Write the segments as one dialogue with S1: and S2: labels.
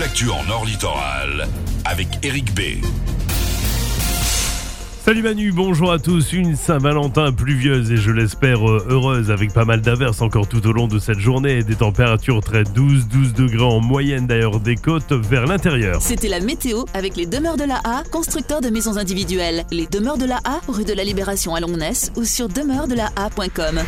S1: l'actu en Nord Littoral avec Eric B.
S2: Salut Manu, bonjour à tous. Une Saint-Valentin pluvieuse et je l'espère euh, heureuse avec pas mal d'averses encore tout au long de cette journée et des températures très 12-12 degrés en moyenne d'ailleurs des côtes vers l'intérieur.
S3: C'était la météo avec les demeures de la A, constructeurs de maisons individuelles. Les demeures de la A, rue de la Libération à Longness ou sur demeuresdelaa.com.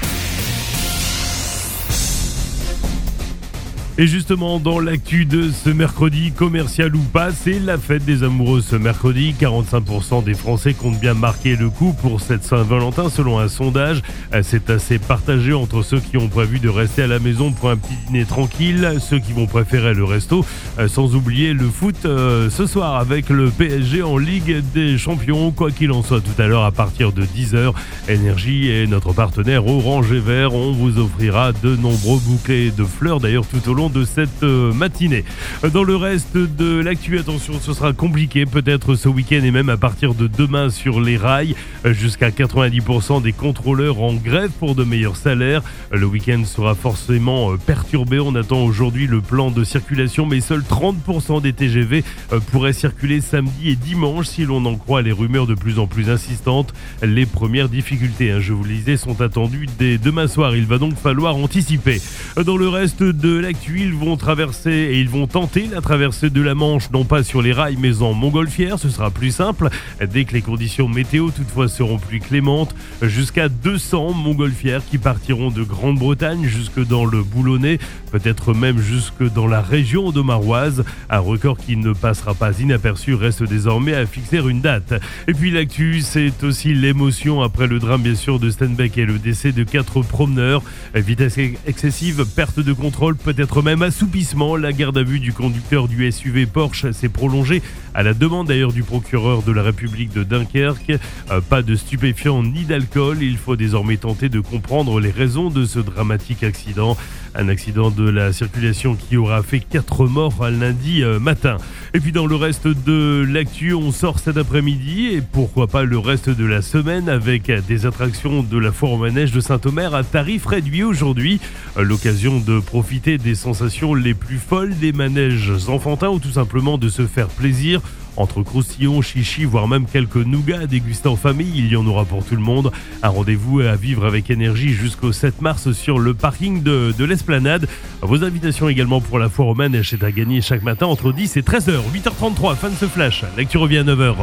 S2: Et justement, dans l'actu de ce mercredi, commercial ou pas, c'est la fête des amoureux ce mercredi. 45% des Français comptent bien marquer le coup pour cette Saint-Valentin selon un sondage. C'est assez partagé entre ceux qui ont prévu de rester à la maison pour un petit dîner tranquille, ceux qui vont préférer le resto, sans oublier le foot euh, ce soir avec le PSG en Ligue des Champions. Quoi qu'il en soit, tout à l'heure à partir de 10h, Énergie et notre partenaire Orange et Vert, on vous offrira de nombreux bouquets de fleurs d'ailleurs tout au long de cette euh, matinée. Dans le reste de l'actu, attention, ce sera compliqué peut-être ce week-end et même à partir de demain sur les rails. Euh, jusqu'à 90% des contrôleurs en grève pour de meilleurs salaires. Le week-end sera forcément euh, perturbé. On attend aujourd'hui le plan de circulation, mais seuls 30% des TGV pourraient circuler samedi et dimanche si l'on en croit les rumeurs de plus en plus insistantes. Les premières difficultés, hein, je vous le disais, sont attendues dès demain soir. Il va donc falloir anticiper. Dans le reste de l'actu, ils vont traverser et ils vont tenter la traversée de la Manche, non pas sur les rails mais en montgolfière. Ce sera plus simple dès que les conditions météo toutefois seront plus clémentes. Jusqu'à 200 montgolfières qui partiront de Grande-Bretagne jusque dans le Boulonnais, peut-être même jusque dans la région d'Omaroise. Un record qui ne passera pas inaperçu reste désormais à fixer une date. Et puis l'actu, c'est aussi l'émotion après le drame bien sûr de Stenbeck et le décès de quatre promeneurs. Vitesse excessive, perte de contrôle, peut-être même assoupissement. La garde à vue du conducteur du SUV Porsche s'est prolongée à la demande d'ailleurs du procureur de la République de Dunkerque. Euh, pas de stupéfiants ni d'alcool. Il faut désormais tenter de comprendre les raisons de ce dramatique accident. Un accident de la circulation qui aura fait 4 morts lundi euh, matin. Et puis dans le reste de l'actu, on sort cet après-midi et pourquoi pas le reste de la semaine avec des attractions de la foire au manège de Saint-Omer à tarif réduit aujourd'hui. Euh, l'occasion de profiter des sensations les plus folles des manèges enfantins ou tout simplement de se faire plaisir. Entre croustillons, chichi, voire même quelques nougats à déguster en famille, il y en aura pour tout le monde. Un rendez-vous à vivre avec énergie jusqu'au 7 mars sur le parking de, de l'Esplanade. Vos invitations également pour la foire romaine est à gagner chaque matin entre 10 et 13h. 8h33, fin de ce flash. Lecture revient à 9h.